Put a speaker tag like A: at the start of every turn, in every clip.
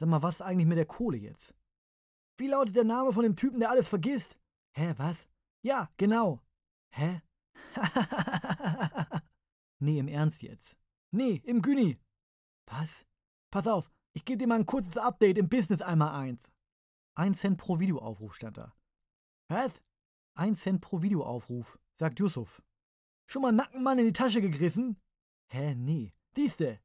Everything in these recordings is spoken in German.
A: Sag mal, was ist eigentlich mit der Kohle jetzt? Wie lautet der Name von dem Typen, der alles vergisst? Hä, was? Ja, genau. Hä? nee, im Ernst jetzt. Nee, im Güni. Was? Pass auf, ich gebe dir mal ein kurzes Update im Business einmal eins. Ein Cent pro Videoaufruf stand da. Was? Ein Cent pro Videoaufruf, sagt Yusuf. Schon mal Nackenmann in die Tasche gegriffen? Hä, nee. Siehste,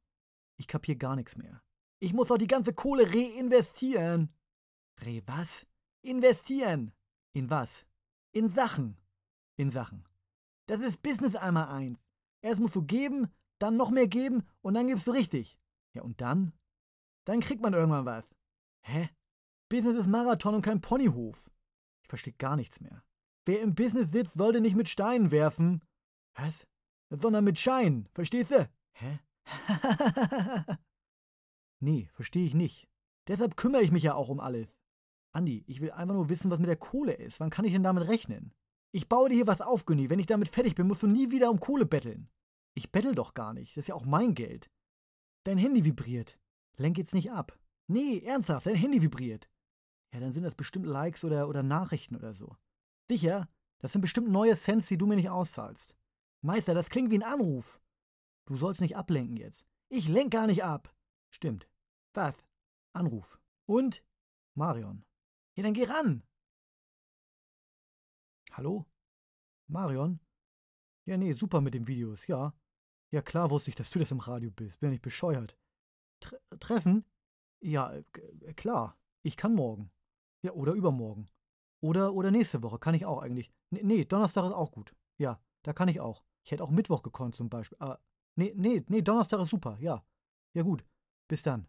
A: ich kapier gar nichts mehr. Ich muss doch die ganze Kohle reinvestieren. Re was? Investieren. In was? In Sachen. In Sachen. Das ist Business einmal eins. Erst musst du geben, dann noch mehr geben und dann gibst du richtig. Ja, und dann? Dann kriegt man irgendwann was. Hä? Business ist Marathon und kein Ponyhof. Ich verstehe gar nichts mehr. Wer im Business sitzt, sollte nicht mit Steinen werfen. Was? Sondern mit Schein. Verstehst du? Hä? nee, verstehe ich nicht. Deshalb kümmere ich mich ja auch um alles. Andi, ich will einfach nur wissen, was mit der Kohle ist. Wann kann ich denn damit rechnen? Ich baue dir hier was auf, Günni. Wenn ich damit fertig bin, musst du nie wieder um Kohle betteln. Ich bettel doch gar nicht. Das ist ja auch mein Geld. Dein Handy vibriert. Lenk jetzt nicht ab. Nee, ernsthaft, dein Handy vibriert. Ja, dann sind das bestimmt Likes oder, oder Nachrichten oder so. Sicher? Das sind bestimmt neue Cents, die du mir nicht auszahlst. Meister, das klingt wie ein Anruf. Du sollst nicht ablenken jetzt. Ich lenk gar nicht ab. Stimmt. Was? Anruf. Und? Marion. Ja, dann geh ran. Hallo? Marion? Ja, nee, super mit den Videos, ja. Ja, klar wusste ich, dass du das im Radio bist. Bin ja nicht bescheuert. Tre treffen? Ja, äh, klar. Ich kann morgen. Ja, oder übermorgen. Oder, oder nächste Woche kann ich auch eigentlich. Nee, nee, Donnerstag ist auch gut. Ja, da kann ich auch. Ich hätte auch Mittwoch gekonnt zum Beispiel. Aber nee, nee, nee, Donnerstag ist super, ja. Ja gut. Bis dann.